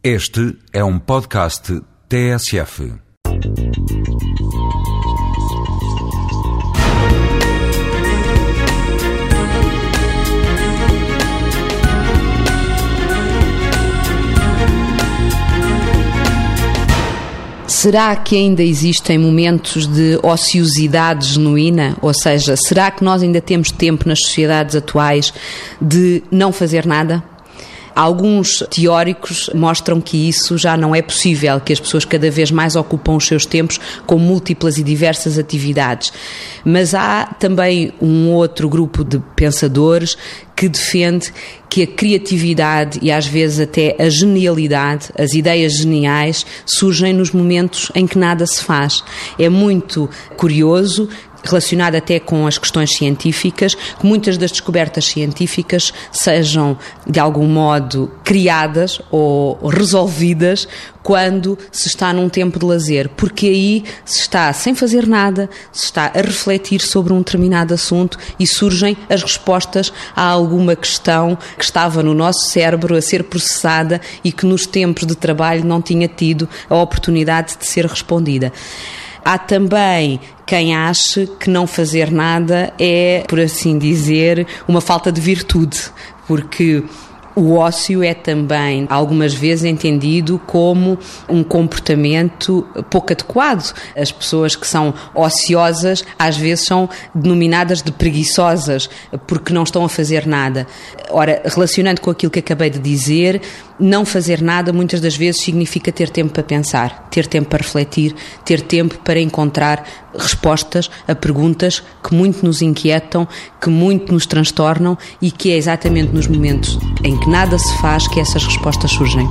Este é um podcast TSF. Será que ainda existem momentos de ociosidade genuína? Ou seja, será que nós ainda temos tempo nas sociedades atuais de não fazer nada? Alguns teóricos mostram que isso já não é possível, que as pessoas cada vez mais ocupam os seus tempos com múltiplas e diversas atividades. Mas há também um outro grupo de pensadores que defende que a criatividade e às vezes até a genialidade, as ideias geniais, surgem nos momentos em que nada se faz. É muito curioso relacionado até com as questões científicas, que muitas das descobertas científicas sejam, de algum modo, criadas ou resolvidas quando se está num tempo de lazer, porque aí se está sem fazer nada, se está a refletir sobre um determinado assunto e surgem as respostas a alguma questão que estava no nosso cérebro a ser processada e que nos tempos de trabalho não tinha tido a oportunidade de ser respondida. Há também quem ache que não fazer nada é, por assim dizer, uma falta de virtude, porque o ócio é também, algumas vezes, entendido como um comportamento pouco adequado. As pessoas que são ociosas, às vezes, são denominadas de preguiçosas, porque não estão a fazer nada. Ora, relacionando com aquilo que acabei de dizer, não fazer nada muitas das vezes significa ter tempo para pensar, ter tempo para refletir, ter tempo para encontrar respostas a perguntas que muito nos inquietam, que muito nos transtornam e que é exatamente nos momentos em que nada se faz que essas respostas surgem.